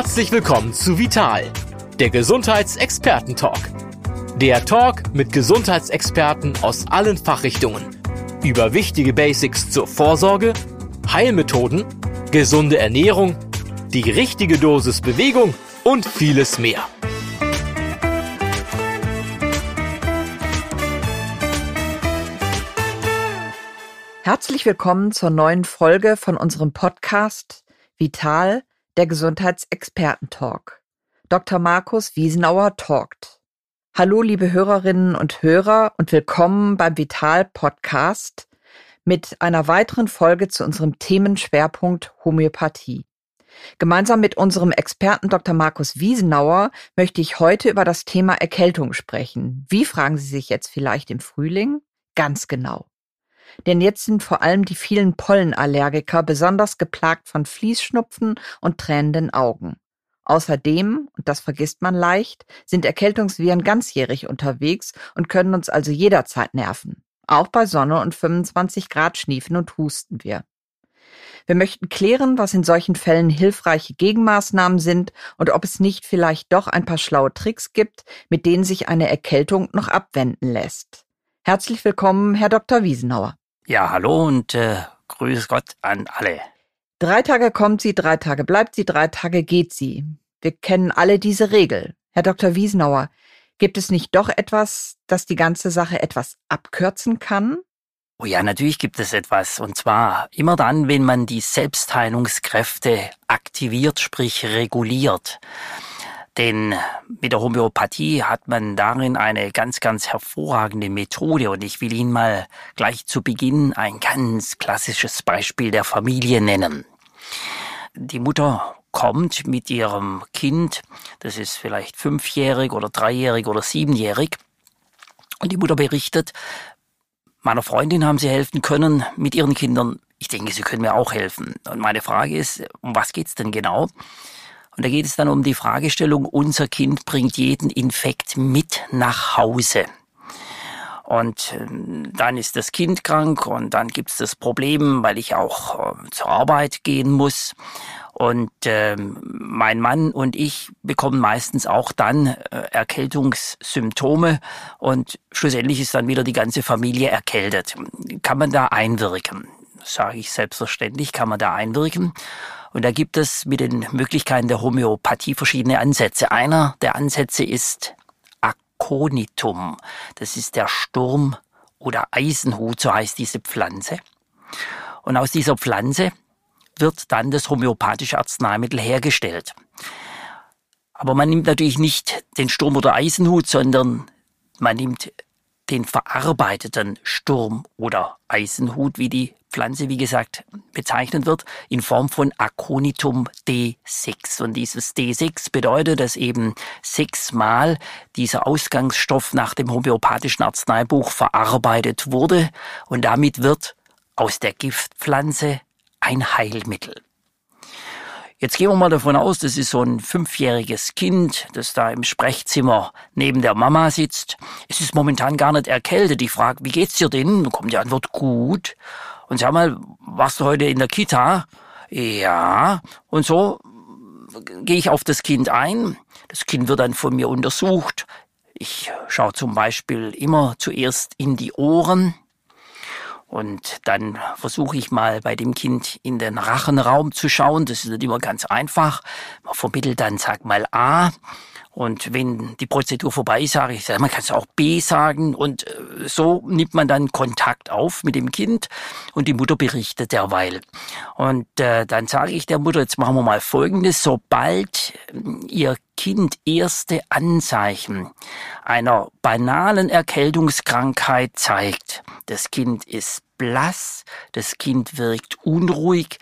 Herzlich willkommen zu Vital, der Gesundheitsexperten-Talk. Der Talk mit Gesundheitsexperten aus allen Fachrichtungen über wichtige Basics zur Vorsorge, Heilmethoden, gesunde Ernährung, die richtige Dosis Bewegung und vieles mehr. Herzlich willkommen zur neuen Folge von unserem Podcast Vital, der Gesundheitsexperten-Talk. Dr. Markus Wiesenauer talkt. Hallo, liebe Hörerinnen und Hörer und willkommen beim Vital Podcast mit einer weiteren Folge zu unserem Themenschwerpunkt Homöopathie. Gemeinsam mit unserem Experten Dr. Markus Wiesenauer möchte ich heute über das Thema Erkältung sprechen. Wie fragen Sie sich jetzt vielleicht im Frühling? Ganz genau. Denn jetzt sind vor allem die vielen Pollenallergiker besonders geplagt von Fließschnupfen und tränenden Augen. Außerdem, und das vergisst man leicht, sind Erkältungsviren ganzjährig unterwegs und können uns also jederzeit nerven. Auch bei Sonne und 25 Grad schniefen und husten wir. Wir möchten klären, was in solchen Fällen hilfreiche Gegenmaßnahmen sind und ob es nicht vielleicht doch ein paar schlaue Tricks gibt, mit denen sich eine Erkältung noch abwenden lässt. Herzlich willkommen, Herr Dr. Wiesenauer. Ja, hallo und äh, grüß Gott an alle. Drei Tage kommt sie, drei Tage bleibt sie, drei Tage geht sie. Wir kennen alle diese Regel. Herr Dr. Wiesenauer, gibt es nicht doch etwas, das die ganze Sache etwas abkürzen kann? Oh ja, natürlich gibt es etwas. Und zwar immer dann, wenn man die Selbstheilungskräfte aktiviert, sprich reguliert. Denn mit der Homöopathie hat man darin eine ganz, ganz hervorragende Methode. Und ich will Ihnen mal gleich zu Beginn ein ganz klassisches Beispiel der Familie nennen. Die Mutter kommt mit ihrem Kind, das ist vielleicht fünfjährig oder dreijährig oder siebenjährig, und die Mutter berichtet, meiner Freundin haben sie helfen können mit ihren Kindern. Ich denke, sie können mir auch helfen. Und meine Frage ist, um was geht's denn genau? Und da geht es dann um die Fragestellung, unser Kind bringt jeden Infekt mit nach Hause. Und ähm, dann ist das Kind krank und dann gibt es das Problem, weil ich auch äh, zur Arbeit gehen muss. Und ähm, mein Mann und ich bekommen meistens auch dann äh, Erkältungssymptome und schlussendlich ist dann wieder die ganze Familie erkältet. Kann man da einwirken? Sage ich selbstverständlich, kann man da einwirken. Und da gibt es mit den Möglichkeiten der Homöopathie verschiedene Ansätze. Einer der Ansätze ist Aconitum. Das ist der Sturm oder Eisenhut, so heißt diese Pflanze. Und aus dieser Pflanze wird dann das homöopathische Arzneimittel hergestellt. Aber man nimmt natürlich nicht den Sturm oder Eisenhut, sondern man nimmt den verarbeiteten Sturm oder Eisenhut, wie die Pflanze, wie gesagt, bezeichnet wird, in Form von Aconitum D6. Und dieses D6 bedeutet, dass eben sechsmal dieser Ausgangsstoff nach dem homöopathischen Arzneibuch verarbeitet wurde und damit wird aus der Giftpflanze ein Heilmittel. Jetzt gehen wir mal davon aus, das ist so ein fünfjähriges Kind, das da im Sprechzimmer neben der Mama sitzt. Es ist momentan gar nicht erkältet. Ich frage, wie geht's dir denn? Dann kommt die Antwort, gut. Und sag mal, warst du heute in der Kita? Ja. Und so gehe ich auf das Kind ein. Das Kind wird dann von mir untersucht. Ich schaue zum Beispiel immer zuerst in die Ohren. Und dann versuche ich mal bei dem Kind in den Rachenraum zu schauen. Das ist nicht immer ganz einfach. Man vermittelt dann, sag mal A. Und wenn die Prozedur vorbei ist, sage ich, man kann es auch B sagen. Und äh, so nimmt man dann Kontakt auf mit dem Kind und die Mutter berichtet derweil. Und äh, dann sage ich der Mutter, jetzt machen wir mal Folgendes. Sobald äh, ihr Kind erste Anzeichen einer banalen Erkältungskrankheit zeigt, das Kind ist blass, das Kind wirkt unruhig,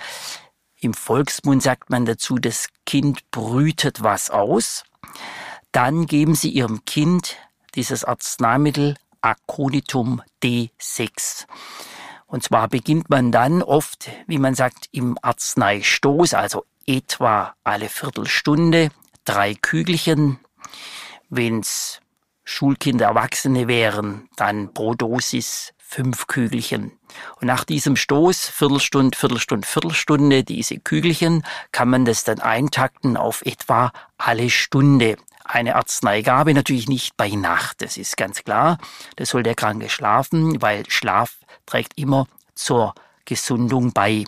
im Volksmund sagt man dazu, das Kind brütet was aus dann geben Sie Ihrem Kind dieses Arzneimittel Aconitum D6. Und zwar beginnt man dann oft, wie man sagt, im Arzneistoß, also etwa alle Viertelstunde, drei Kügelchen. Wenn es Schulkinder, Erwachsene wären, dann pro Dosis fünf Kügelchen. Und nach diesem Stoß, Viertelstunde, Viertelstunde, Viertelstunde, diese Kügelchen, kann man das dann eintakten auf etwa alle Stunde. Eine Arzneigabe natürlich nicht bei Nacht, das ist ganz klar. Das soll der Kranke schlafen, weil Schlaf trägt immer zur Gesundung bei.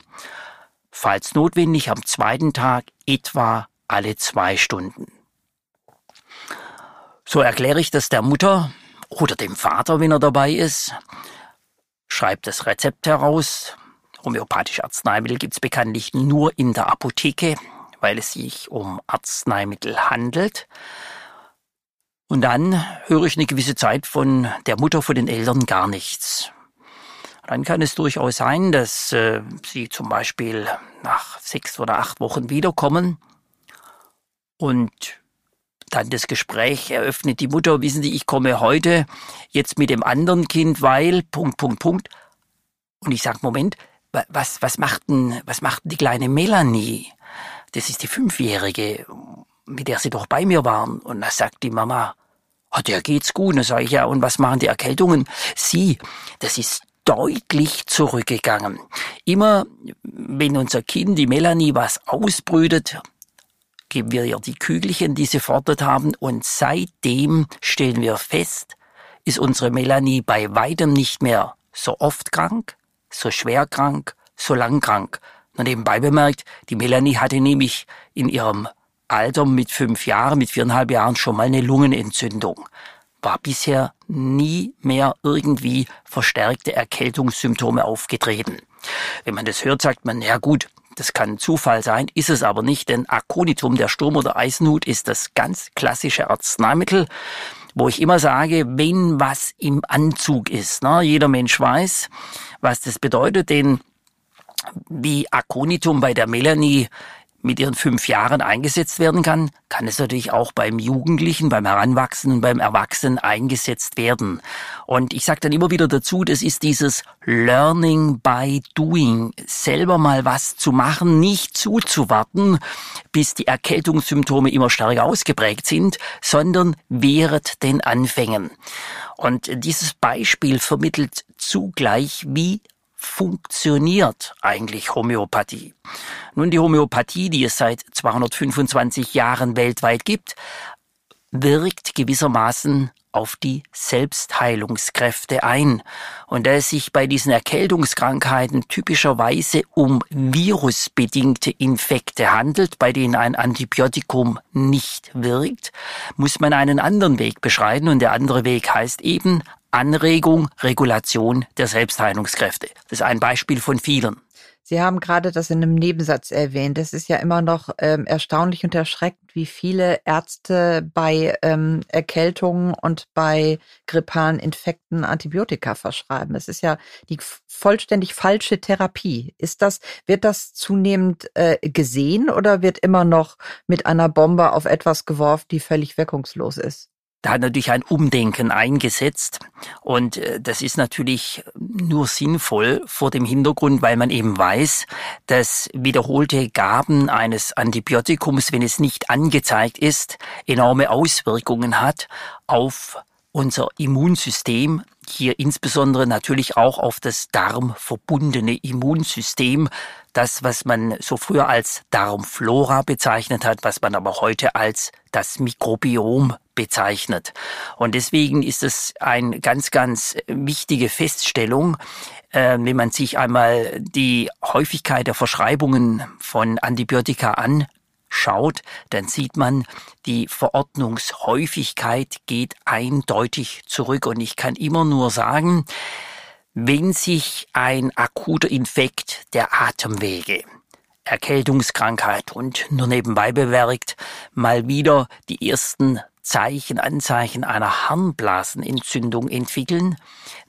Falls notwendig am zweiten Tag etwa alle zwei Stunden. So erkläre ich das der Mutter oder dem Vater, wenn er dabei ist, schreibt das Rezept heraus. Homöopathische Arzneimittel gibt es bekanntlich nur in der Apotheke, weil es sich um Arzneimittel handelt. Und dann höre ich eine gewisse Zeit von der Mutter, von den Eltern gar nichts. Dann kann es durchaus sein, dass äh, sie zum Beispiel nach sechs oder acht Wochen wiederkommen und dann das Gespräch eröffnet die Mutter, wissen Sie, ich komme heute jetzt mit dem anderen Kind, weil, Punkt, Punkt, Punkt. Und ich sage, Moment, was, was macht denn, was macht denn die kleine Melanie? Das ist die Fünfjährige, mit der Sie doch bei mir waren. Und da sagt die Mama, oh, der geht's gut. Und dann sage ich, ja, und was machen die Erkältungen? Sie, das ist deutlich zurückgegangen. Immer, wenn unser Kind, die Melanie, was ausbrütet, geben wir ihr die Kügelchen, die sie fordert haben, und seitdem stellen wir fest, ist unsere Melanie bei weitem nicht mehr so oft krank, so schwer krank, so lang krank. Und nebenbei bemerkt, die Melanie hatte nämlich in ihrem Alter mit fünf Jahren, mit viereinhalb Jahren schon mal eine Lungenentzündung. War bisher nie mehr irgendwie verstärkte Erkältungssymptome aufgetreten. Wenn man das hört, sagt man, ja gut, das kann Zufall sein, ist es aber nicht, denn Aconitum, der Sturm- oder Eisenhut, ist das ganz klassische Arzneimittel, wo ich immer sage, wenn was im Anzug ist. Ne? Jeder Mensch weiß, was das bedeutet, denn wie Aconitum bei der Melanie mit ihren fünf Jahren eingesetzt werden kann, kann es natürlich auch beim Jugendlichen, beim Heranwachsenden beim Erwachsenen eingesetzt werden. Und ich sage dann immer wieder dazu, das ist dieses Learning by Doing, selber mal was zu machen, nicht zuzuwarten, bis die Erkältungssymptome immer stärker ausgeprägt sind, sondern wehret den Anfängen. Und dieses Beispiel vermittelt zugleich, wie funktioniert eigentlich Homöopathie? Nun, die Homöopathie, die es seit 225 Jahren weltweit gibt, wirkt gewissermaßen auf die Selbstheilungskräfte ein. Und da es sich bei diesen Erkältungskrankheiten typischerweise um virusbedingte Infekte handelt, bei denen ein Antibiotikum nicht wirkt, muss man einen anderen Weg beschreiten. Und der andere Weg heißt eben Anregung, Regulation der Selbstheilungskräfte. Das ist ein Beispiel von vielen. Sie haben gerade das in einem Nebensatz erwähnt. Es ist ja immer noch ähm, erstaunlich und erschreckend, wie viele Ärzte bei ähm, Erkältungen und bei grippalen Infekten Antibiotika verschreiben. Es ist ja die vollständig falsche Therapie. Ist das, wird das zunehmend äh, gesehen oder wird immer noch mit einer Bombe auf etwas geworfen, die völlig wirkungslos ist? Da hat natürlich ein Umdenken eingesetzt. Und äh, das ist natürlich nur sinnvoll vor dem Hintergrund, weil man eben weiß, dass wiederholte Gaben eines Antibiotikums, wenn es nicht angezeigt ist, enorme Auswirkungen hat auf unser Immunsystem, hier insbesondere natürlich auch auf das darmverbundene Immunsystem, das, was man so früher als Darmflora bezeichnet hat, was man aber heute als das Mikrobiom bezeichnet. Und deswegen ist es eine ganz, ganz wichtige Feststellung, äh, wenn man sich einmal die Häufigkeit der Verschreibungen von Antibiotika an schaut, dann sieht man, die Verordnungshäufigkeit geht eindeutig zurück. Und ich kann immer nur sagen, wenn sich ein akuter Infekt der Atemwege, Erkältungskrankheit und nur nebenbei bewerkt, mal wieder die ersten Zeichen, Anzeichen einer Harnblasenentzündung entwickeln,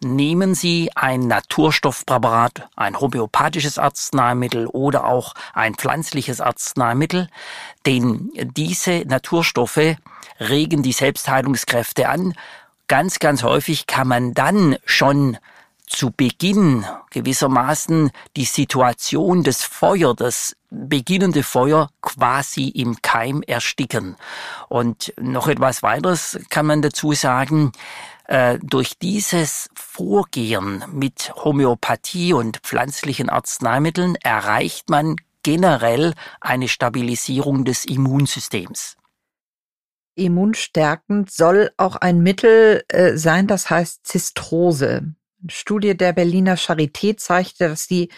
nehmen Sie ein Naturstoffpräparat, ein homöopathisches Arzneimittel oder auch ein pflanzliches Arzneimittel, denn diese Naturstoffe regen die Selbstheilungskräfte an. Ganz, ganz häufig kann man dann schon zu Beginn gewissermaßen die Situation des Feuer, das beginnende Feuer quasi im Keim ersticken. Und noch etwas weiteres kann man dazu sagen. Äh, durch dieses Vorgehen mit Homöopathie und pflanzlichen Arzneimitteln erreicht man generell eine Stabilisierung des Immunsystems. Immunstärkend soll auch ein Mittel äh, sein, das heißt Zistrose. Studie der Berliner Charité zeigte, dass die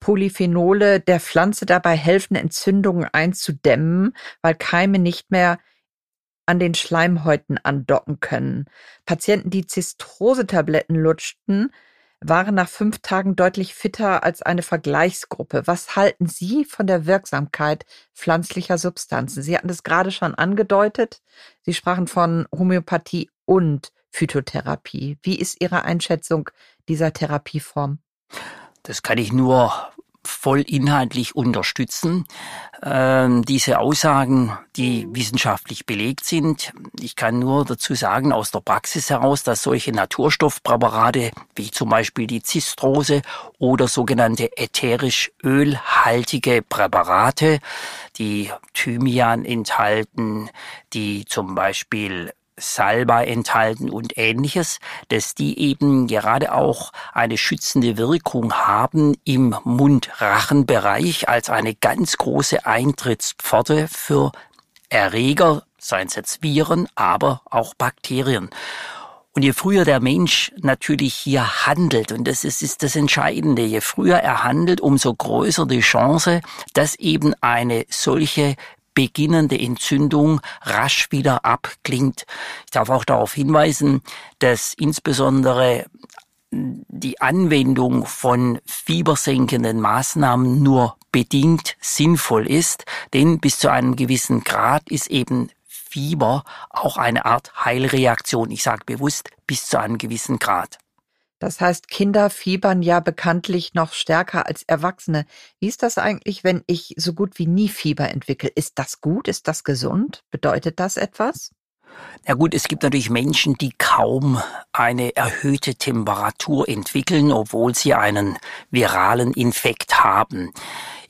Polyphenole der Pflanze dabei helfen, Entzündungen einzudämmen, weil Keime nicht mehr an den Schleimhäuten andocken können. Patienten, die Zistrose-Tabletten lutschten, waren nach fünf Tagen deutlich fitter als eine Vergleichsgruppe. Was halten Sie von der Wirksamkeit pflanzlicher Substanzen? Sie hatten das gerade schon angedeutet. Sie sprachen von Homöopathie und Phytotherapie. Wie ist Ihre Einschätzung dieser Therapieform? Das kann ich nur voll inhaltlich unterstützen. Ähm, diese Aussagen, die wissenschaftlich belegt sind. Ich kann nur dazu sagen, aus der Praxis heraus, dass solche Naturstoffpräparate, wie zum Beispiel die Zistrose oder sogenannte ätherisch ölhaltige Präparate, die Thymian enthalten, die zum Beispiel Salbei enthalten und ähnliches, dass die eben gerade auch eine schützende Wirkung haben im Mund-Rachen-Bereich als eine ganz große Eintrittspforte für Erreger, seien es jetzt Viren, aber auch Bakterien. Und je früher der Mensch natürlich hier handelt, und das ist, ist das Entscheidende, je früher er handelt, umso größer die Chance, dass eben eine solche beginnende Entzündung rasch wieder abklingt. Ich darf auch darauf hinweisen, dass insbesondere die Anwendung von fiebersenkenden Maßnahmen nur bedingt sinnvoll ist, denn bis zu einem gewissen Grad ist eben Fieber auch eine Art Heilreaktion. Ich sage bewusst bis zu einem gewissen Grad. Das heißt, Kinder fiebern ja bekanntlich noch stärker als Erwachsene. Wie ist das eigentlich, wenn ich so gut wie nie Fieber entwickle? Ist das gut? Ist das gesund? Bedeutet das etwas? Ja gut, es gibt natürlich Menschen, die kaum eine erhöhte Temperatur entwickeln, obwohl sie einen viralen Infekt haben.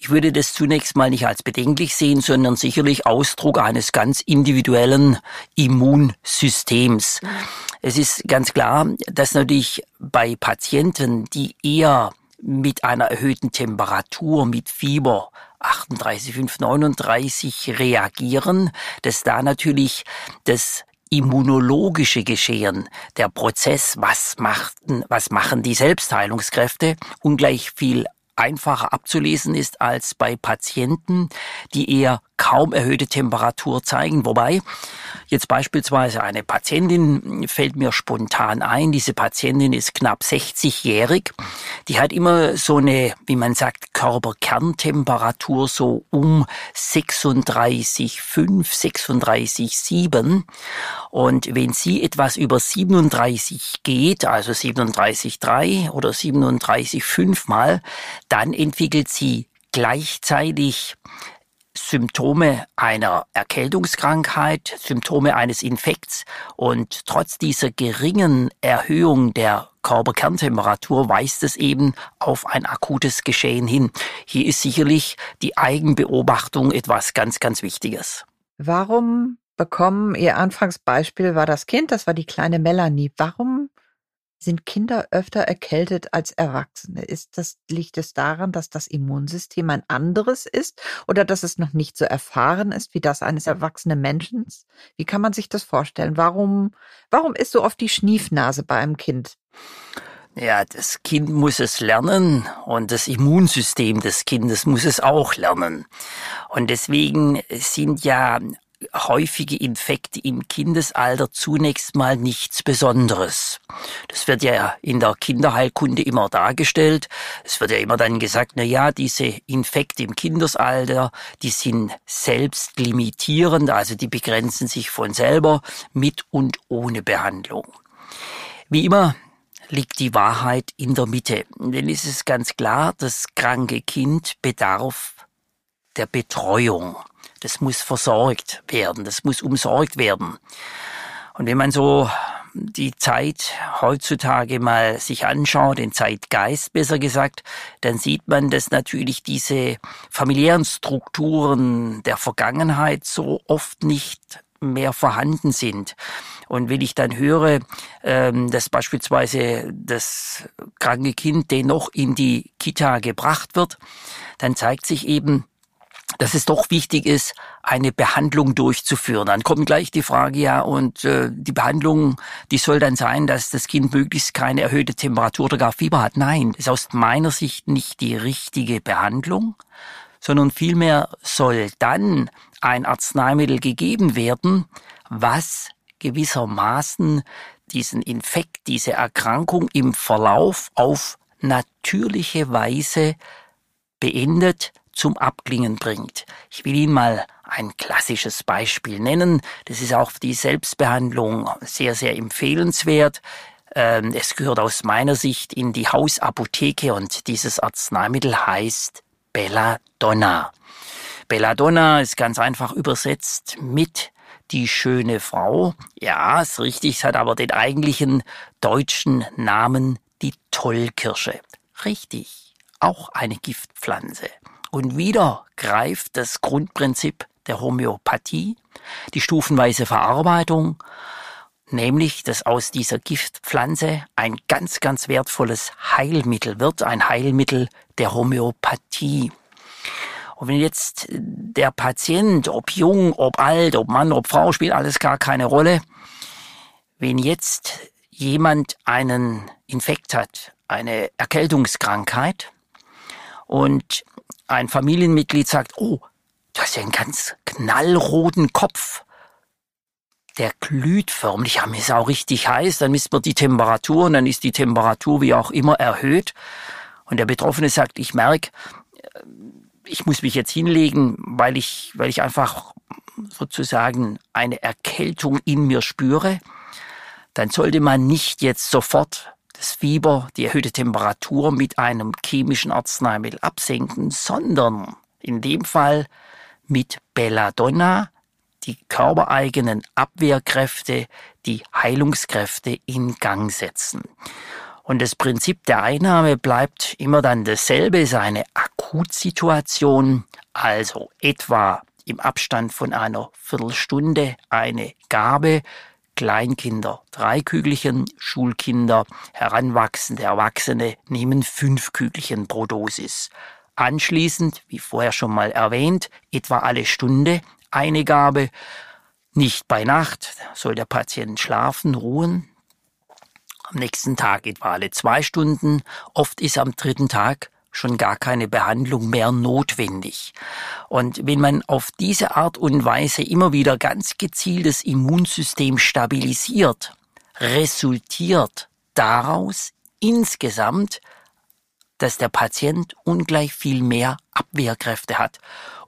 Ich würde das zunächst mal nicht als bedenklich sehen, sondern sicherlich Ausdruck eines ganz individuellen Immunsystems. Es ist ganz klar, dass natürlich bei Patienten, die eher mit einer erhöhten Temperatur, mit Fieber 38, 5, 39 reagieren, dass da natürlich das immunologische Geschehen, der Prozess, was machten, was machen die Selbstheilungskräfte, ungleich viel einfacher abzulesen ist als bei Patienten, die eher kaum erhöhte Temperatur zeigen. Wobei jetzt beispielsweise eine Patientin fällt mir spontan ein. Diese Patientin ist knapp 60-jährig. Die hat immer so eine, wie man sagt, Körperkerntemperatur so um 36,5, 36,7. Und wenn sie etwas über 37 geht, also 37,3 oder 37,5 mal, dann entwickelt sie gleichzeitig Symptome einer Erkältungskrankheit, Symptome eines Infekts und trotz dieser geringen Erhöhung der Körperkerntemperatur weist es eben auf ein akutes Geschehen hin. Hier ist sicherlich die Eigenbeobachtung etwas ganz, ganz Wichtiges. Warum bekommen, Ihr Anfangsbeispiel war das Kind, das war die kleine Melanie. Warum sind Kinder öfter erkältet als Erwachsene? Ist das, liegt es daran, dass das Immunsystem ein anderes ist oder dass es noch nicht so erfahren ist wie das eines erwachsenen Menschen? Wie kann man sich das vorstellen? Warum, warum ist so oft die Schniefnase bei einem Kind? Ja, das Kind muss es lernen und das Immunsystem des Kindes muss es auch lernen. Und deswegen sind ja häufige Infekte im Kindesalter zunächst mal nichts Besonderes. Das wird ja in der Kinderheilkunde immer dargestellt. Es wird ja immer dann gesagt, na ja, diese Infekte im Kindesalter, die sind selbst limitierend, also die begrenzen sich von selber mit und ohne Behandlung. Wie immer liegt die Wahrheit in der Mitte. Denn es ist ganz klar, das kranke Kind bedarf der Betreuung das muss versorgt werden, das muss umsorgt werden. Und wenn man so die Zeit heutzutage mal sich anschaut, den Zeitgeist besser gesagt, dann sieht man, dass natürlich diese familiären Strukturen der Vergangenheit so oft nicht mehr vorhanden sind. Und wenn ich dann höre, ähm, dass beispielsweise das kranke Kind dennoch in die Kita gebracht wird, dann zeigt sich eben, dass es doch wichtig ist, eine Behandlung durchzuführen. Dann kommt gleich die Frage, ja, und äh, die Behandlung, die soll dann sein, dass das Kind möglichst keine erhöhte Temperatur oder gar Fieber hat. Nein, ist aus meiner Sicht nicht die richtige Behandlung, sondern vielmehr soll dann ein Arzneimittel gegeben werden, was gewissermaßen diesen Infekt, diese Erkrankung im Verlauf auf natürliche Weise beendet, zum Abklingen bringt. Ich will Ihnen mal ein klassisches Beispiel nennen. Das ist auch für die Selbstbehandlung sehr, sehr empfehlenswert. Ähm, es gehört aus meiner Sicht in die Hausapotheke und dieses Arzneimittel heißt Belladonna. Belladonna ist ganz einfach übersetzt mit die schöne Frau. Ja, ist richtig, es hat aber den eigentlichen deutschen Namen die Tollkirsche. Richtig, auch eine Giftpflanze. Und wieder greift das Grundprinzip der Homöopathie, die stufenweise Verarbeitung, nämlich dass aus dieser Giftpflanze ein ganz, ganz wertvolles Heilmittel wird, ein Heilmittel der Homöopathie. Und wenn jetzt der Patient, ob jung, ob alt, ob Mann, ob Frau, spielt alles gar keine Rolle, wenn jetzt jemand einen Infekt hat, eine Erkältungskrankheit und ein Familienmitglied sagt, oh, du hast ja einen ganz knallroten Kopf. Der glüht förmlich, ja, mir ist auch richtig heiß, dann misst man die Temperatur und dann ist die Temperatur wie auch immer erhöht. Und der Betroffene sagt, ich merke, äh, ich muss mich jetzt hinlegen, weil ich, weil ich einfach sozusagen eine Erkältung in mir spüre. Dann sollte man nicht jetzt sofort das Fieber, die erhöhte Temperatur mit einem chemischen Arzneimittel absenken, sondern in dem Fall mit Belladonna die körpereigenen Abwehrkräfte, die Heilungskräfte in Gang setzen. Und das Prinzip der Einnahme bleibt immer dann dasselbe, ist eine Akutsituation, also etwa im Abstand von einer Viertelstunde eine Gabe Kleinkinder drei Kügelchen, Schulkinder, heranwachsende Erwachsene nehmen fünf Kügelchen pro Dosis. Anschließend, wie vorher schon mal erwähnt, etwa alle Stunde eine Gabe. Nicht bei Nacht soll der Patient schlafen, ruhen. Am nächsten Tag etwa alle zwei Stunden. Oft ist am dritten Tag schon gar keine Behandlung mehr notwendig. Und wenn man auf diese Art und Weise immer wieder ganz gezielt das Immunsystem stabilisiert, resultiert daraus insgesamt, dass der Patient ungleich viel mehr Abwehrkräfte hat.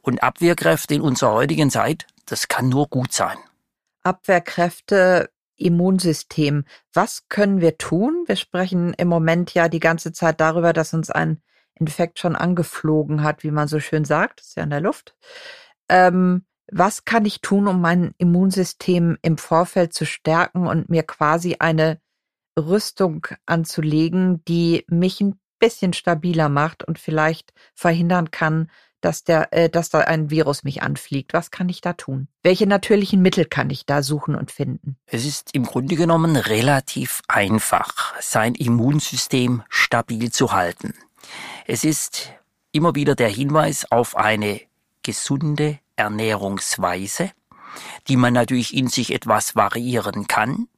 Und Abwehrkräfte in unserer heutigen Zeit, das kann nur gut sein. Abwehrkräfte, Immunsystem. Was können wir tun? Wir sprechen im Moment ja die ganze Zeit darüber, dass uns ein Infekt schon angeflogen hat, wie man so schön sagt, ist ja in der Luft. Ähm, was kann ich tun, um mein Immunsystem im Vorfeld zu stärken und mir quasi eine Rüstung anzulegen, die mich ein bisschen stabiler macht und vielleicht verhindern kann, dass der, äh, dass da ein Virus mich anfliegt. Was kann ich da tun? Welche natürlichen Mittel kann ich da suchen und finden? Es ist im Grunde genommen relativ einfach, sein Immunsystem stabil zu halten. Es ist immer wieder der Hinweis auf eine gesunde Ernährungsweise, die man natürlich in sich etwas variieren kann.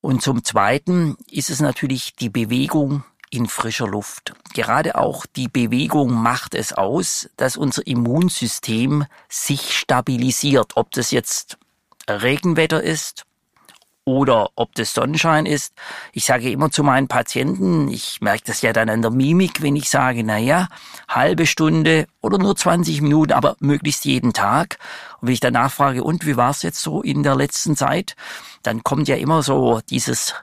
Und zum Zweiten ist es natürlich die Bewegung in frischer Luft. Gerade auch die Bewegung macht es aus, dass unser Immunsystem sich stabilisiert. Ob das jetzt Regenwetter ist oder ob das Sonnenschein ist. Ich sage immer zu meinen Patienten, ich merke das ja dann an der Mimik, wenn ich sage, na ja, halbe Stunde oder nur 20 Minuten, aber möglichst jeden Tag. Und wenn ich danach frage, und wie war es jetzt so in der letzten Zeit, dann kommt ja immer so dieses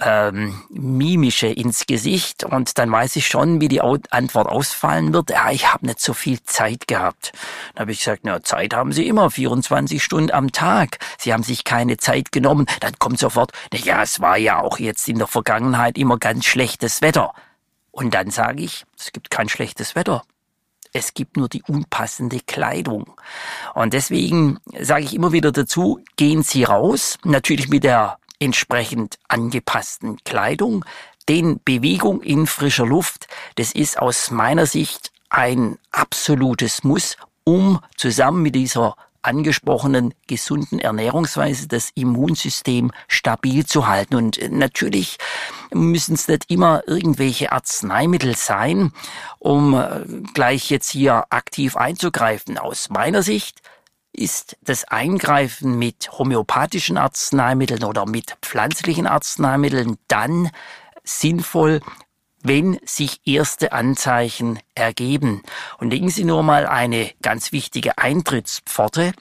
ähm, mimische ins Gesicht und dann weiß ich schon, wie die Antwort ausfallen wird. Ja, ich habe nicht so viel Zeit gehabt. Dann habe ich gesagt, na, Zeit haben Sie immer, 24 Stunden am Tag. Sie haben sich keine Zeit genommen. Dann kommt sofort, na ja, es war ja auch jetzt in der Vergangenheit immer ganz schlechtes Wetter. Und dann sage ich, es gibt kein schlechtes Wetter. Es gibt nur die unpassende Kleidung. Und deswegen sage ich immer wieder dazu, gehen Sie raus, natürlich mit der entsprechend angepassten Kleidung, denn Bewegung in frischer Luft, das ist aus meiner Sicht ein absolutes Muss, um zusammen mit dieser angesprochenen gesunden Ernährungsweise das Immunsystem stabil zu halten. Und natürlich müssen es nicht immer irgendwelche Arzneimittel sein, um äh, gleich jetzt hier aktiv einzugreifen. Aus meiner Sicht ist das Eingreifen mit homöopathischen Arzneimitteln oder mit pflanzlichen Arzneimitteln dann sinnvoll, wenn sich erste Anzeichen ergeben. Und legen Sie nur mal eine ganz wichtige Eintrittspforte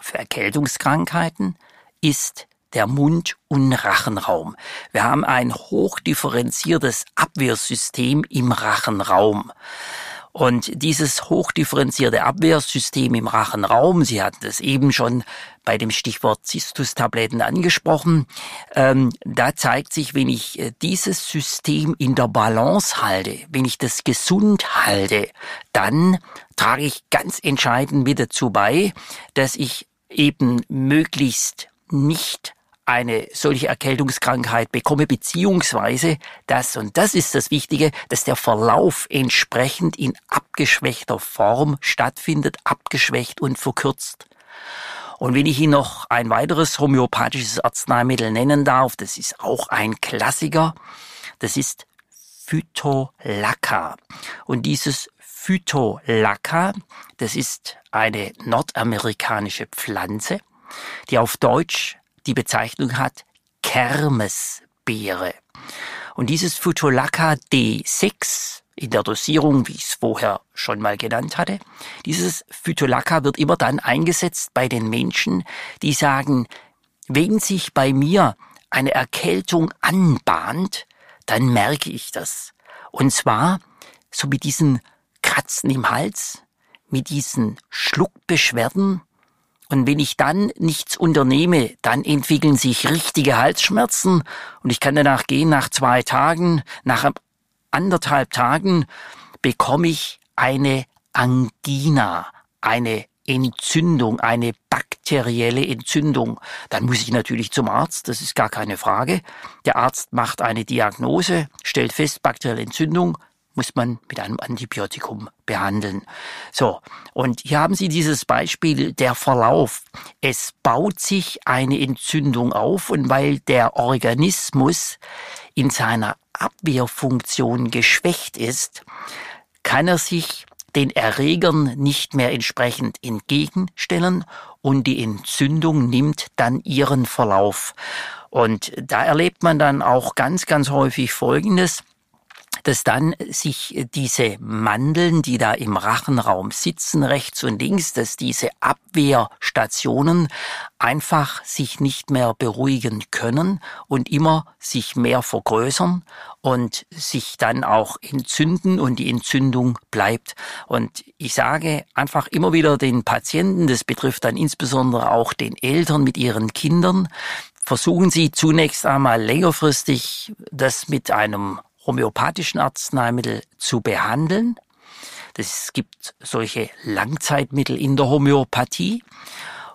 für Erkältungskrankheiten ist der Mund- und Rachenraum. Wir haben ein hochdifferenziertes Abwehrsystem im Rachenraum. Und dieses hochdifferenzierte Abwehrsystem im Rachenraum, Sie hatten es eben schon bei dem Stichwort Zistus-Tabletten angesprochen, ähm, da zeigt sich, wenn ich äh, dieses System in der Balance halte, wenn ich das gesund halte, dann trage ich ganz entscheidend mit dazu bei, dass ich eben möglichst nicht eine solche Erkältungskrankheit bekomme, beziehungsweise das, und das ist das Wichtige, dass der Verlauf entsprechend in abgeschwächter Form stattfindet, abgeschwächt und verkürzt. Und wenn ich Ihnen noch ein weiteres homöopathisches Arzneimittel nennen darf, das ist auch ein Klassiker, das ist Phytolacca. Und dieses Phytolacca, das ist eine nordamerikanische Pflanze, die auf Deutsch die Bezeichnung hat Kermesbeere. Und dieses Futolacca D6 in der Dosierung, wie ich es vorher schon mal genannt hatte, dieses Phytolacca wird immer dann eingesetzt bei den Menschen, die sagen, wenn sich bei mir eine Erkältung anbahnt, dann merke ich das. Und zwar so mit diesen Kratzen im Hals, mit diesen Schluckbeschwerden, und wenn ich dann nichts unternehme, dann entwickeln sich richtige Halsschmerzen und ich kann danach gehen, nach zwei Tagen, nach anderthalb Tagen bekomme ich eine Angina, eine Entzündung, eine bakterielle Entzündung. Dann muss ich natürlich zum Arzt, das ist gar keine Frage. Der Arzt macht eine Diagnose, stellt fest, bakterielle Entzündung, muss man mit einem Antibiotikum behandeln. So, und hier haben Sie dieses Beispiel der Verlauf. Es baut sich eine Entzündung auf und weil der Organismus in seiner Abwehrfunktion geschwächt ist, kann er sich den Erregern nicht mehr entsprechend entgegenstellen und die Entzündung nimmt dann ihren Verlauf. Und da erlebt man dann auch ganz, ganz häufig Folgendes dass dann sich diese Mandeln, die da im Rachenraum sitzen, rechts und links, dass diese Abwehrstationen einfach sich nicht mehr beruhigen können und immer sich mehr vergrößern und sich dann auch entzünden und die Entzündung bleibt. Und ich sage einfach immer wieder den Patienten, das betrifft dann insbesondere auch den Eltern mit ihren Kindern, versuchen Sie zunächst einmal längerfristig das mit einem homöopathischen Arzneimittel zu behandeln. Es gibt solche Langzeitmittel in der Homöopathie.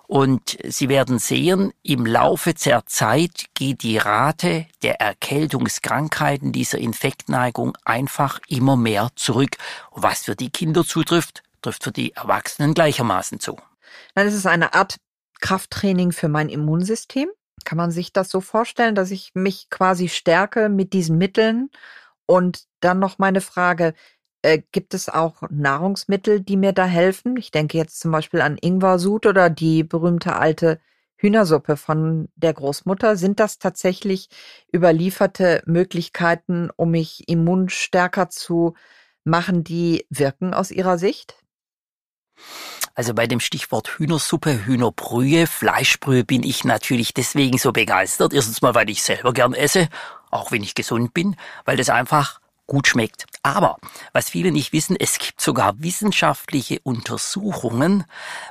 Und Sie werden sehen, im Laufe der Zeit geht die Rate der Erkältungskrankheiten dieser Infektneigung einfach immer mehr zurück. Was für die Kinder zutrifft, trifft für die Erwachsenen gleichermaßen zu. Dann ist es eine Art Krafttraining für mein Immunsystem. Kann man sich das so vorstellen, dass ich mich quasi stärke mit diesen Mitteln und dann noch meine Frage, äh, gibt es auch Nahrungsmittel, die mir da helfen? Ich denke jetzt zum Beispiel an Ingwer-Sud oder die berühmte alte Hühnersuppe von der Großmutter. Sind das tatsächlich überlieferte Möglichkeiten, um mich immunstärker zu machen, die wirken aus Ihrer Sicht? Also bei dem Stichwort Hühnersuppe, Hühnerbrühe, Fleischbrühe bin ich natürlich deswegen so begeistert. Erstens mal, weil ich selber gern esse auch wenn ich gesund bin, weil das einfach gut schmeckt. Aber was viele nicht wissen, es gibt sogar wissenschaftliche Untersuchungen,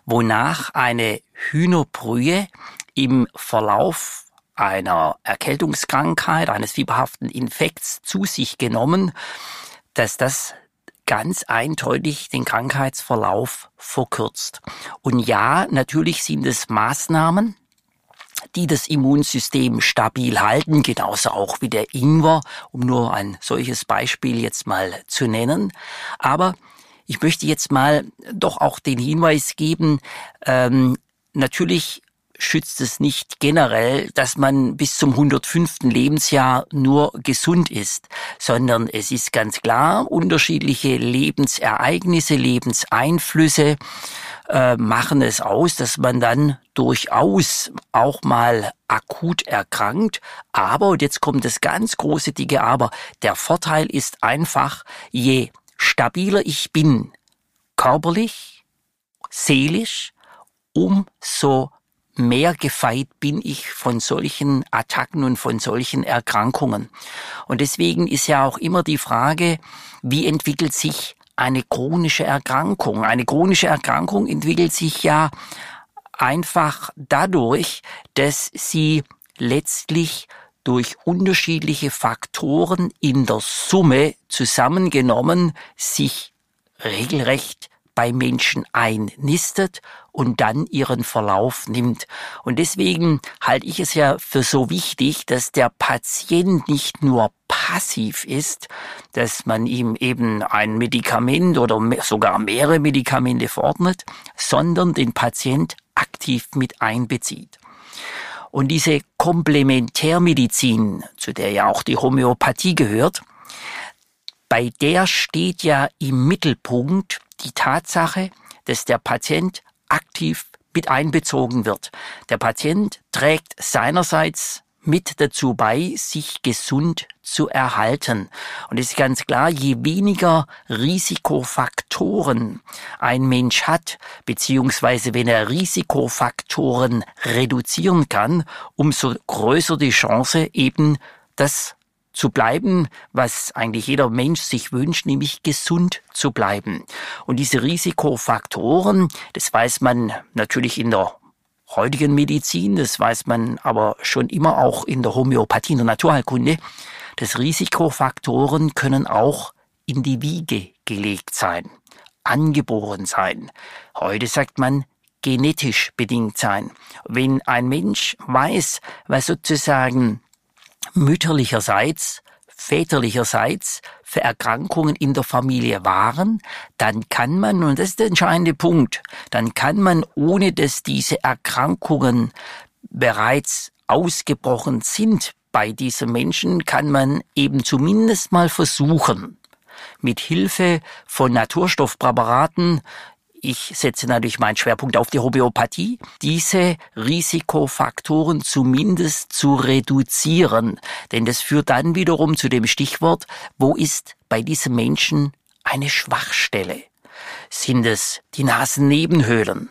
wonach eine Hühnerbrühe im Verlauf einer Erkältungskrankheit, eines fieberhaften Infekts zu sich genommen, dass das ganz eindeutig den Krankheitsverlauf verkürzt. Und ja, natürlich sind es Maßnahmen, die das Immunsystem stabil halten, genauso auch wie der Ingwer, um nur ein solches Beispiel jetzt mal zu nennen. Aber ich möchte jetzt mal doch auch den Hinweis geben, ähm, natürlich schützt es nicht generell, dass man bis zum 105. Lebensjahr nur gesund ist, sondern es ist ganz klar, unterschiedliche Lebensereignisse, Lebenseinflüsse äh, machen es aus, dass man dann durchaus auch mal akut erkrankt. Aber, und jetzt kommt das ganz große dicke Aber, der Vorteil ist einfach, je stabiler ich bin, körperlich, seelisch, umso mehr gefeit bin ich von solchen Attacken und von solchen Erkrankungen. Und deswegen ist ja auch immer die Frage, wie entwickelt sich eine chronische Erkrankung? Eine chronische Erkrankung entwickelt sich ja einfach dadurch, dass sie letztlich durch unterschiedliche Faktoren in der Summe zusammengenommen sich regelrecht bei Menschen einnistet und dann ihren Verlauf nimmt. Und deswegen halte ich es ja für so wichtig, dass der Patient nicht nur passiv ist, dass man ihm eben ein Medikament oder sogar mehrere Medikamente verordnet, sondern den Patient aktiv mit einbezieht. Und diese Komplementärmedizin, zu der ja auch die Homöopathie gehört, bei der steht ja im Mittelpunkt die Tatsache, dass der Patient aktiv mit einbezogen wird. Der Patient trägt seinerseits mit dazu bei, sich gesund zu erhalten. Und es ist ganz klar, je weniger Risikofaktoren ein Mensch hat, beziehungsweise wenn er Risikofaktoren reduzieren kann, umso größer die Chance eben, das zu bleiben, was eigentlich jeder Mensch sich wünscht, nämlich gesund zu bleiben. Und diese Risikofaktoren, das weiß man natürlich in der heutigen Medizin, das weiß man aber schon immer auch in der Homöopathie, in der Naturheilkunde, dass Risikofaktoren können auch in die Wiege gelegt sein, angeboren sein. Heute sagt man genetisch bedingt sein. Wenn ein Mensch weiß, was sozusagen mütterlicherseits, väterlicherseits für Erkrankungen in der Familie waren, dann kann man, und das ist der entscheidende Punkt, dann kann man, ohne dass diese Erkrankungen bereits ausgebrochen sind bei diesen Menschen, kann man eben zumindest mal versuchen, mit Hilfe von Naturstoffpräparaten ich setze natürlich meinen Schwerpunkt auf die Homöopathie, diese Risikofaktoren zumindest zu reduzieren. Denn das führt dann wiederum zu dem Stichwort, wo ist bei diesem Menschen eine Schwachstelle? Sind es die Nasennebenhöhlen?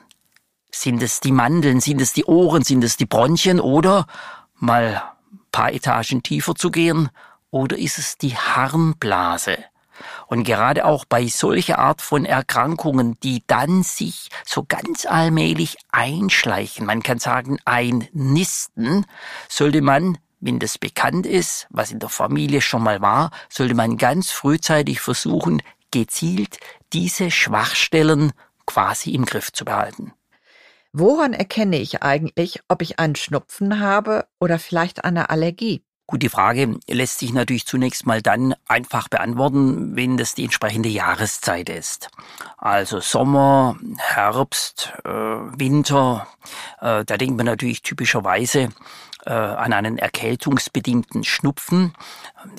Sind es die Mandeln? Sind es die Ohren? Sind es die Bronchien? Oder mal paar Etagen tiefer zu gehen? Oder ist es die Harnblase? Und gerade auch bei solcher Art von Erkrankungen, die dann sich so ganz allmählich einschleichen, man kann sagen einnisten, sollte man wenn das bekannt ist, was in der Familie schon mal war, sollte man ganz frühzeitig versuchen, gezielt diese Schwachstellen quasi im Griff zu behalten. Woran erkenne ich eigentlich, ob ich einen Schnupfen habe oder vielleicht eine Allergie? Gut, die Frage lässt sich natürlich zunächst mal dann einfach beantworten, wenn das die entsprechende Jahreszeit ist. Also Sommer, Herbst, äh, Winter, äh, da denkt man natürlich typischerweise äh, an einen erkältungsbedingten Schnupfen,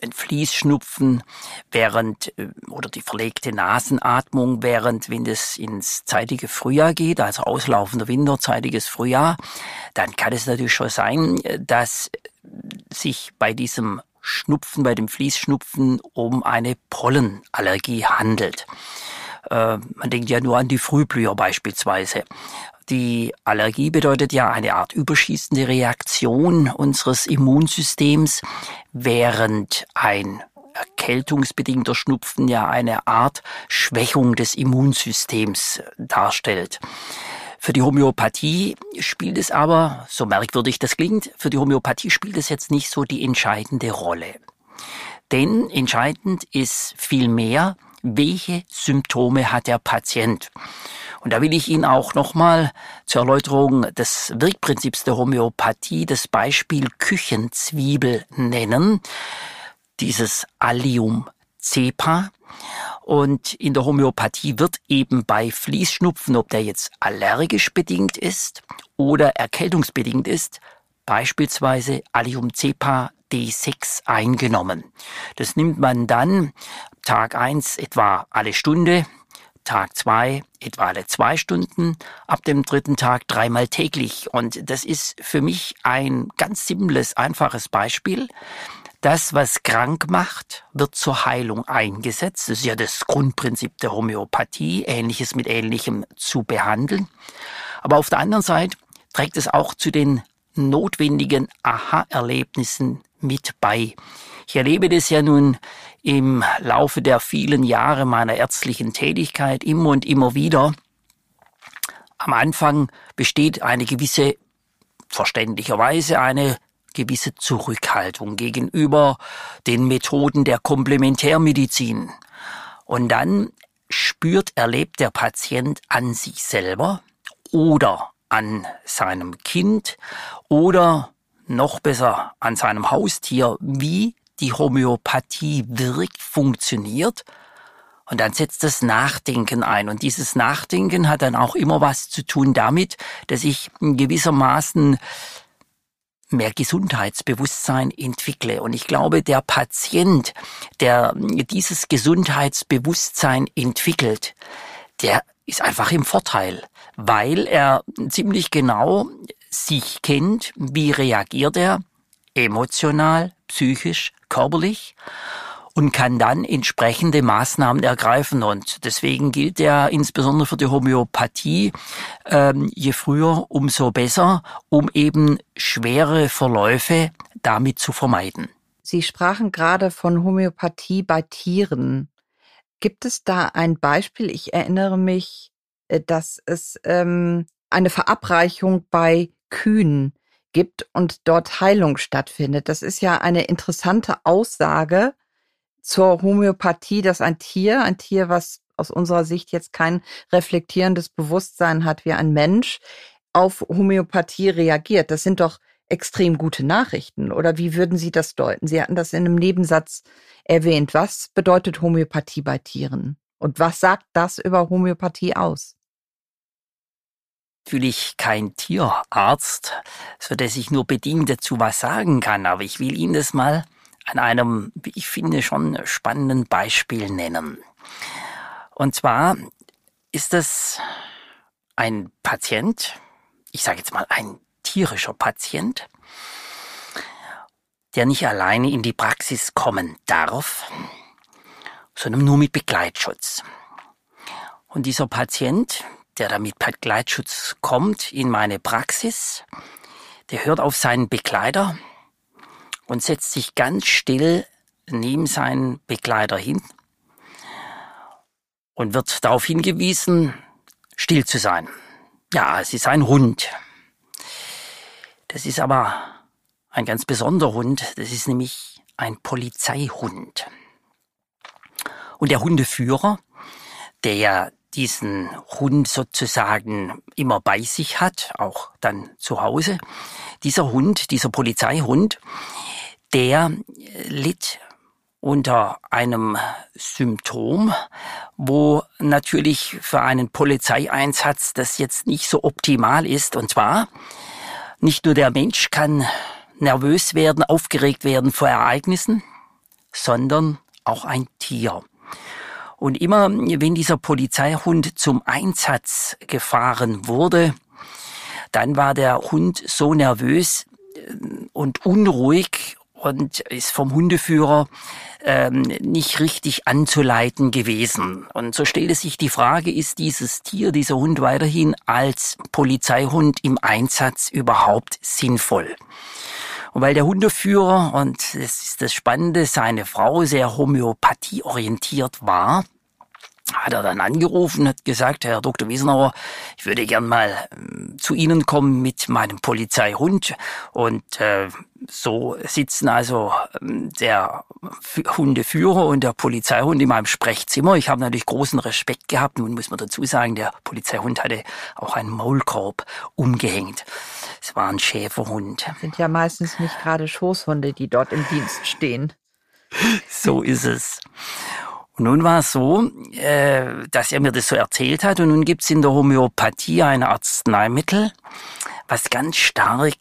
den Fließschnupfen, während äh, oder die verlegte Nasenatmung, während wenn es ins zeitige Frühjahr geht, also auslaufender Winter, zeitiges Frühjahr, dann kann es natürlich schon sein, äh, dass sich bei diesem Schnupfen, bei dem Fließschnupfen um eine Pollenallergie handelt. Äh, man denkt ja nur an die Frühblüher beispielsweise. Die Allergie bedeutet ja eine Art überschießende Reaktion unseres Immunsystems, während ein erkältungsbedingter Schnupfen ja eine Art Schwächung des Immunsystems darstellt. Für die Homöopathie spielt es aber, so merkwürdig das klingt, für die Homöopathie spielt es jetzt nicht so die entscheidende Rolle. Denn entscheidend ist vielmehr, welche Symptome hat der Patient. Und da will ich Ihnen auch nochmal zur Erläuterung des Wirkprinzips der Homöopathie das Beispiel Küchenzwiebel nennen. Dieses Allium cepa. Und in der Homöopathie wird eben bei Fließschnupfen, ob der jetzt allergisch bedingt ist oder erkältungsbedingt ist, beispielsweise Allium cepa D6 eingenommen. Das nimmt man dann Tag eins etwa alle Stunde, Tag zwei etwa alle zwei Stunden, ab dem dritten Tag dreimal täglich. Und das ist für mich ein ganz simples, einfaches Beispiel. Das, was krank macht, wird zur Heilung eingesetzt. Das ist ja das Grundprinzip der Homöopathie, Ähnliches mit Ähnlichem zu behandeln. Aber auf der anderen Seite trägt es auch zu den notwendigen Aha-Erlebnissen mit bei. Ich erlebe das ja nun im Laufe der vielen Jahre meiner ärztlichen Tätigkeit immer und immer wieder. Am Anfang besteht eine gewisse, verständlicherweise eine gewisse Zurückhaltung gegenüber den Methoden der Komplementärmedizin. Und dann spürt, erlebt der Patient an sich selber oder an seinem Kind oder noch besser an seinem Haustier, wie die Homöopathie wirkt, funktioniert. Und dann setzt das Nachdenken ein. Und dieses Nachdenken hat dann auch immer was zu tun damit, dass ich gewissermaßen mehr Gesundheitsbewusstsein entwickle. Und ich glaube, der Patient, der dieses Gesundheitsbewusstsein entwickelt, der ist einfach im Vorteil, weil er ziemlich genau sich kennt, wie reagiert er emotional, psychisch, körperlich und kann dann entsprechende Maßnahmen ergreifen. Und deswegen gilt ja insbesondere für die Homöopathie, ähm, je früher, umso besser, um eben schwere Verläufe damit zu vermeiden. Sie sprachen gerade von Homöopathie bei Tieren. Gibt es da ein Beispiel? Ich erinnere mich, äh, dass es ähm, eine Verabreichung bei Kühen gibt und dort Heilung stattfindet. Das ist ja eine interessante Aussage zur Homöopathie, dass ein Tier, ein Tier, was aus unserer Sicht jetzt kein reflektierendes Bewusstsein hat wie ein Mensch, auf Homöopathie reagiert. Das sind doch extrem gute Nachrichten. Oder wie würden Sie das deuten? Sie hatten das in einem Nebensatz erwähnt. Was bedeutet Homöopathie bei Tieren? Und was sagt das über Homöopathie aus? natürlich kein Tierarzt, so dass ich nur bedingt dazu was sagen kann, aber ich will Ihnen das mal an einem, wie ich finde, schon spannenden Beispiel nennen. Und zwar ist das ein Patient, ich sage jetzt mal ein tierischer Patient, der nicht alleine in die Praxis kommen darf, sondern nur mit Begleitschutz. Und dieser Patient, der da mit Begleitschutz kommt in meine Praxis, der hört auf seinen Begleiter und setzt sich ganz still neben seinen Begleiter hin und wird darauf hingewiesen, still zu sein. Ja, es ist ein Hund. Das ist aber ein ganz besonderer Hund. Das ist nämlich ein Polizeihund. Und der Hundeführer, der diesen Hund sozusagen immer bei sich hat, auch dann zu Hause. Dieser Hund, dieser Polizeihund, der litt unter einem Symptom, wo natürlich für einen Polizeieinsatz das jetzt nicht so optimal ist. Und zwar, nicht nur der Mensch kann nervös werden, aufgeregt werden vor Ereignissen, sondern auch ein Tier. Und immer, wenn dieser Polizeihund zum Einsatz gefahren wurde, dann war der Hund so nervös äh, und unruhig und ist vom Hundeführer ähm, nicht richtig anzuleiten gewesen. Und so stellte sich die Frage, ist dieses Tier, dieser Hund weiterhin als Polizeihund im Einsatz überhaupt sinnvoll? Und weil der Hundeführer, und das ist das Spannende, seine Frau sehr homöopathieorientiert war, hat er dann angerufen, hat gesagt, Herr Dr. Wiesenauer, ich würde gern mal äh, zu Ihnen kommen mit meinem Polizeihund. Und äh, so sitzen also ähm, der Hundeführer und der Polizeihund in meinem Sprechzimmer. Ich habe natürlich großen Respekt gehabt. Nun muss man dazu sagen, der Polizeihund hatte auch einen Maulkorb umgehängt. Es war ein Schäferhund. Das sind ja meistens nicht gerade Schoßhunde, die dort im Dienst stehen. So ist es. Und nun war es so, äh, dass er mir das so erzählt hat. Und nun gibt's in der Homöopathie ein Arzneimittel, was ganz stark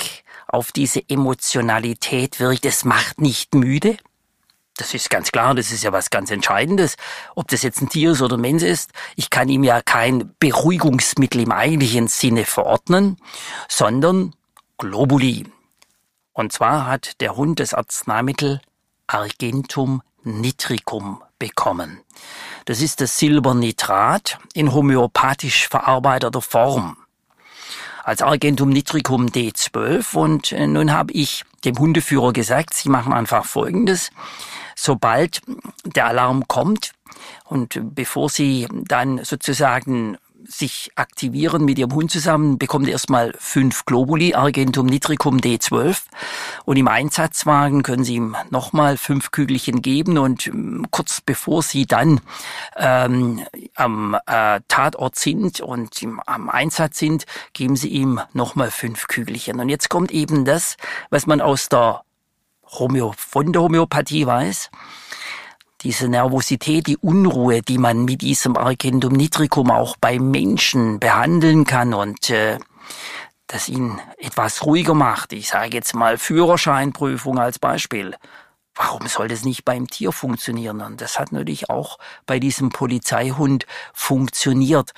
auf diese Emotionalität wirkt. Es macht nicht müde. Das ist ganz klar, das ist ja was ganz Entscheidendes. Ob das jetzt ein Tier ist oder ein Mensch ist, ich kann ihm ja kein Beruhigungsmittel im eigentlichen Sinne verordnen, sondern Globuli. Und zwar hat der Hund das Arzneimittel Argentum nitricum bekommen. Das ist das Silbernitrat in homöopathisch verarbeiteter Form. Als Argentum nitricum D12 und äh, nun habe ich dem Hundeführer gesagt, Sie machen einfach Folgendes. Sobald der Alarm kommt und bevor Sie dann sozusagen sich aktivieren mit ihrem Hund zusammen, bekommt erstmal fünf Globuli, Argentum nitricum D12. Und im Einsatzwagen können Sie ihm nochmal fünf Kügelchen geben und ähm, kurz bevor Sie dann ähm, am äh, Tatort sind und im, am Einsatz sind, geben Sie ihm nochmal fünf Kügelchen. Und jetzt kommt eben das, was man aus der Homö von der Homöopathie weiß diese Nervosität, die Unruhe, die man mit diesem Argentum nitricum auch beim Menschen behandeln kann und äh, das ihn etwas ruhiger macht. Ich sage jetzt mal Führerscheinprüfung als Beispiel. Warum soll das nicht beim Tier funktionieren? Und das hat natürlich auch bei diesem Polizeihund funktioniert.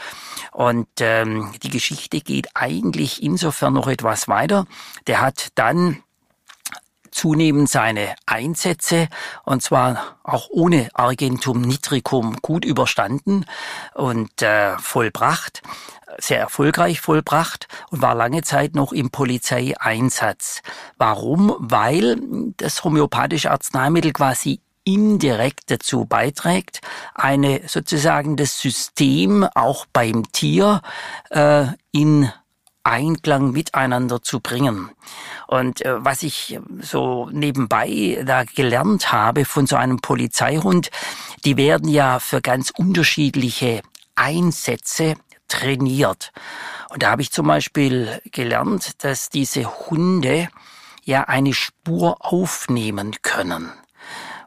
Und ähm, die Geschichte geht eigentlich insofern noch etwas weiter. Der hat dann zunehmend seine Einsätze und zwar auch ohne Argentum nitricum gut überstanden und äh, vollbracht, sehr erfolgreich vollbracht und war lange Zeit noch im Polizeieinsatz. Warum? Weil das homöopathische Arzneimittel quasi indirekt dazu beiträgt, eine sozusagen das System auch beim Tier äh, in Einklang miteinander zu bringen. Und äh, was ich so nebenbei da gelernt habe von so einem Polizeihund, die werden ja für ganz unterschiedliche Einsätze trainiert. Und da habe ich zum Beispiel gelernt, dass diese Hunde ja eine Spur aufnehmen können,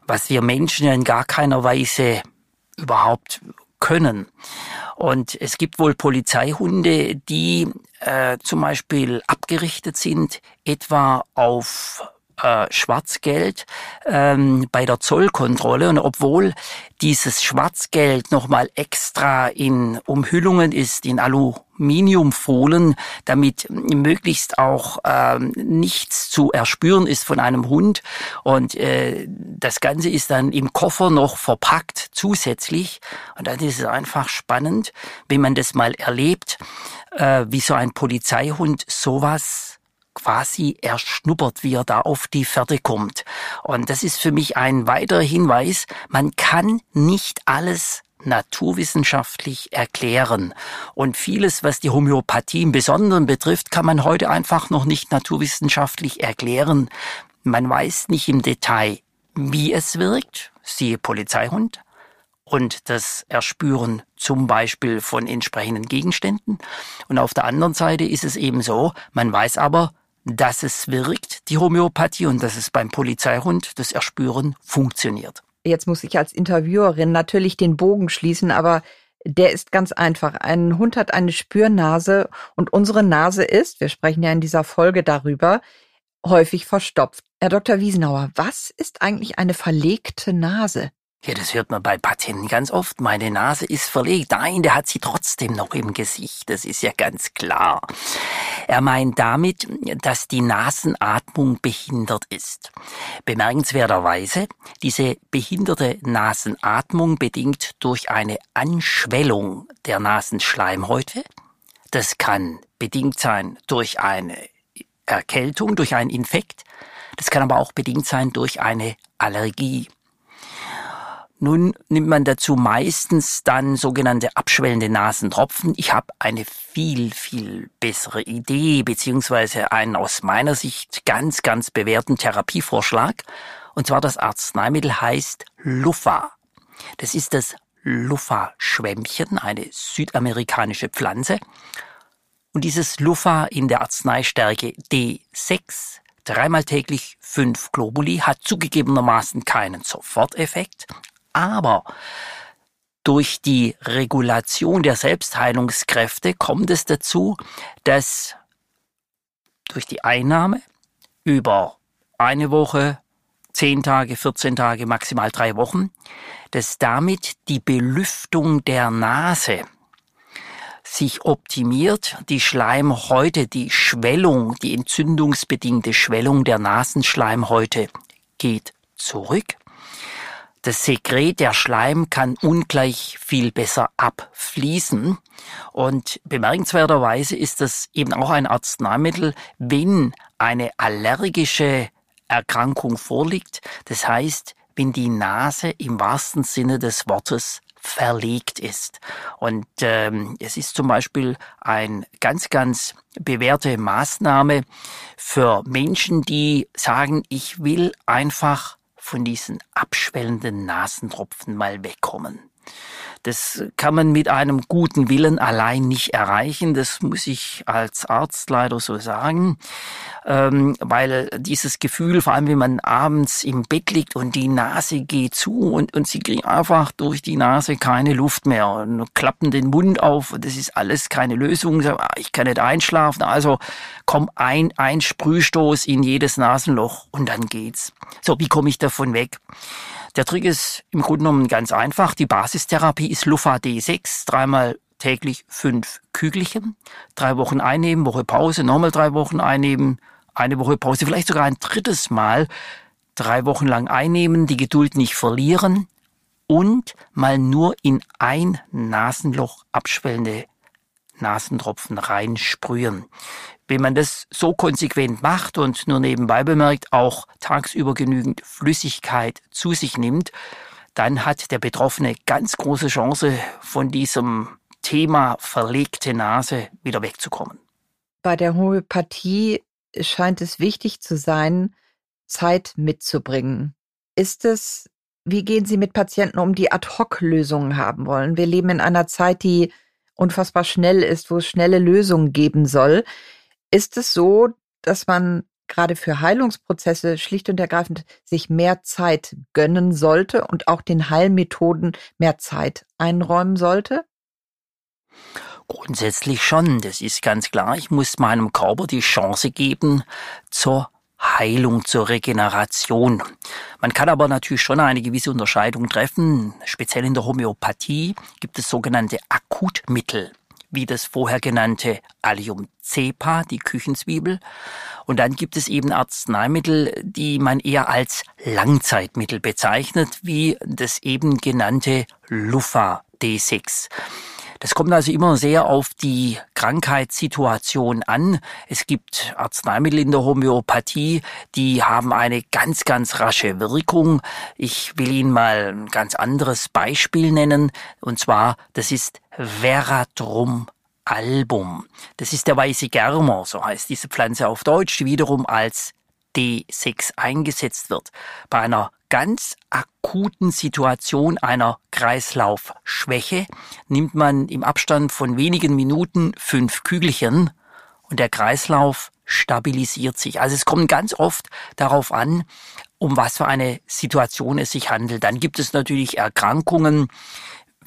was wir Menschen in gar keiner Weise überhaupt können. Und es gibt wohl Polizeihunde, die äh, zum Beispiel abgerichtet sind, etwa auf äh, Schwarzgeld ähm, bei der Zollkontrolle. Und obwohl dieses Schwarzgeld nochmal extra in Umhüllungen ist, in Aluminiumfohlen, damit möglichst auch ähm, nichts zu erspüren ist von einem Hund. Und äh, das Ganze ist dann im Koffer noch verpackt zusätzlich. Und dann ist es einfach spannend, wenn man das mal erlebt, äh, wie so ein Polizeihund sowas quasi erschnuppert, wie er da auf die Pferde kommt. Und das ist für mich ein weiterer Hinweis, man kann nicht alles naturwissenschaftlich erklären. Und vieles, was die Homöopathie im Besonderen betrifft, kann man heute einfach noch nicht naturwissenschaftlich erklären. Man weiß nicht im Detail, wie es wirkt, siehe Polizeihund, und das Erspüren zum Beispiel von entsprechenden Gegenständen. Und auf der anderen Seite ist es eben so, man weiß aber, dass es wirkt, die Homöopathie, und dass es beim Polizeihund das Erspüren funktioniert. Jetzt muss ich als Interviewerin natürlich den Bogen schließen, aber der ist ganz einfach. Ein Hund hat eine Spürnase und unsere Nase ist, wir sprechen ja in dieser Folge darüber, häufig verstopft. Herr Dr. Wiesenauer, was ist eigentlich eine verlegte Nase? Ja, das hört man bei Patienten ganz oft. Meine Nase ist verlegt. Nein, der hat sie trotzdem noch im Gesicht. Das ist ja ganz klar. Er meint damit, dass die Nasenatmung behindert ist. Bemerkenswerterweise, diese behinderte Nasenatmung bedingt durch eine Anschwellung der Nasenschleimhäute. Das kann bedingt sein durch eine Erkältung, durch einen Infekt. Das kann aber auch bedingt sein durch eine Allergie. Nun nimmt man dazu meistens dann sogenannte abschwellende Nasentropfen. Ich habe eine viel, viel bessere Idee, beziehungsweise einen aus meiner Sicht ganz, ganz bewährten Therapievorschlag. Und zwar das Arzneimittel heißt Luffa. Das ist das Luffa-Schwämmchen, eine südamerikanische Pflanze. Und dieses Luffa in der Arzneistärke D6 dreimal täglich fünf Globuli hat zugegebenermaßen keinen Soforteffekt, aber durch die Regulation der Selbstheilungskräfte kommt es dazu, dass durch die Einnahme über eine Woche, zehn Tage, 14 Tage, maximal drei Wochen, dass damit die Belüftung der Nase sich optimiert, die Schleimhäute, die Schwellung, die entzündungsbedingte Schwellung der Nasenschleimhäute geht zurück. Das Sekret, der Schleim kann ungleich viel besser abfließen. Und bemerkenswerterweise ist das eben auch ein Arzneimittel, wenn eine allergische Erkrankung vorliegt. Das heißt, wenn die Nase im wahrsten Sinne des Wortes verlegt ist. Und ähm, es ist zum Beispiel ein ganz, ganz bewährte Maßnahme für Menschen, die sagen, ich will einfach von diesen abschwellenden Nasentropfen mal wegkommen. Das kann man mit einem guten Willen allein nicht erreichen. Das muss ich als Arzt leider so sagen, ähm, weil dieses Gefühl, vor allem wenn man abends im Bett liegt und die Nase geht zu und, und sie kriegen einfach durch die Nase keine Luft mehr und klappen den Mund auf. Das ist alles keine Lösung. Ah, ich kann nicht einschlafen. Also komm ein, ein Sprühstoß in jedes Nasenloch und dann geht's. So, wie komme ich davon weg? Der Trick ist im Grunde genommen ganz einfach. Die Basistherapie ist Lufa D6, dreimal täglich fünf Kügelchen, drei Wochen einnehmen, Woche Pause, nochmal drei Wochen einnehmen, eine Woche Pause, vielleicht sogar ein drittes Mal, drei Wochen lang einnehmen, die Geduld nicht verlieren und mal nur in ein Nasenloch abschwellende Nasentropfen reinsprühen. Wenn man das so konsequent macht und nur nebenbei bemerkt, auch tagsüber genügend Flüssigkeit zu sich nimmt, dann hat der Betroffene ganz große Chance, von diesem Thema verlegte Nase wieder wegzukommen. Bei der Homöopathie scheint es wichtig zu sein, Zeit mitzubringen. Ist es, wie gehen Sie mit Patienten um, die Ad-Hoc-Lösungen haben wollen? Wir leben in einer Zeit, die unfassbar schnell ist, wo es schnelle Lösungen geben soll. Ist es so, dass man gerade für Heilungsprozesse schlicht und ergreifend sich mehr Zeit gönnen sollte und auch den Heilmethoden mehr Zeit einräumen sollte? Grundsätzlich schon, das ist ganz klar. Ich muss meinem Körper die Chance geben zur Heilung, zur Regeneration. Man kann aber natürlich schon eine gewisse Unterscheidung treffen. Speziell in der Homöopathie gibt es sogenannte Akutmittel wie das vorher genannte Allium cepa, die Küchenzwiebel. Und dann gibt es eben Arzneimittel, die man eher als Langzeitmittel bezeichnet, wie das eben genannte Lufa D6. Das kommt also immer sehr auf die Krankheitssituation an. Es gibt Arzneimittel in der Homöopathie, die haben eine ganz, ganz rasche Wirkung. Ich will Ihnen mal ein ganz anderes Beispiel nennen. Und zwar, das ist Veratrum album. Das ist der weiße Germer, so heißt diese Pflanze auf Deutsch, die wiederum als D6 eingesetzt wird. Bei einer ganz akuten Situation einer Kreislaufschwäche nimmt man im Abstand von wenigen Minuten fünf Kügelchen und der Kreislauf stabilisiert sich. Also es kommt ganz oft darauf an, um was für eine Situation es sich handelt. Dann gibt es natürlich Erkrankungen,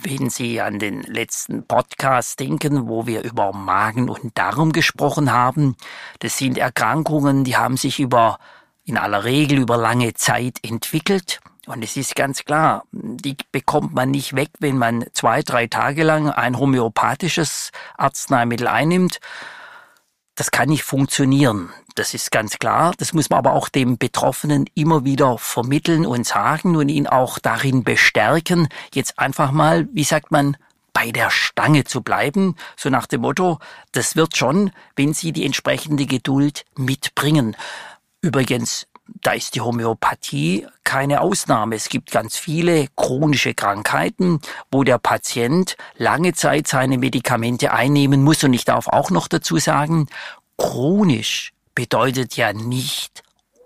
wenn Sie an den letzten Podcast denken, wo wir über Magen und Darm gesprochen haben, das sind Erkrankungen, die haben sich über in aller Regel über lange Zeit entwickelt. Und es ist ganz klar, die bekommt man nicht weg, wenn man zwei, drei Tage lang ein homöopathisches Arzneimittel einnimmt. Das kann nicht funktionieren. Das ist ganz klar. Das muss man aber auch dem Betroffenen immer wieder vermitteln und sagen und ihn auch darin bestärken, jetzt einfach mal, wie sagt man, bei der Stange zu bleiben, so nach dem Motto, das wird schon, wenn Sie die entsprechende Geduld mitbringen. Übrigens, da ist die Homöopathie keine Ausnahme. Es gibt ganz viele chronische Krankheiten, wo der Patient lange Zeit seine Medikamente einnehmen muss. Und ich darf auch noch dazu sagen, chronisch bedeutet ja nicht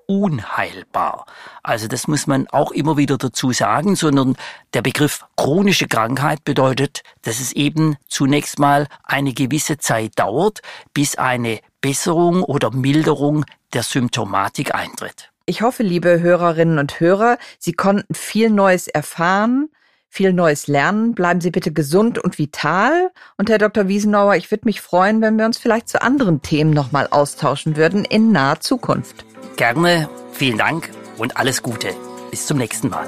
unheilbar. Also das muss man auch immer wieder dazu sagen, sondern der Begriff chronische Krankheit bedeutet, dass es eben zunächst mal eine gewisse Zeit dauert, bis eine Besserung oder Milderung der Symptomatik eintritt. Ich hoffe, liebe Hörerinnen und Hörer, Sie konnten viel Neues erfahren, viel Neues lernen. Bleiben Sie bitte gesund und vital. Und Herr Dr. Wiesenauer, ich würde mich freuen, wenn wir uns vielleicht zu anderen Themen nochmal austauschen würden in naher Zukunft. Gerne, vielen Dank und alles Gute. Bis zum nächsten Mal.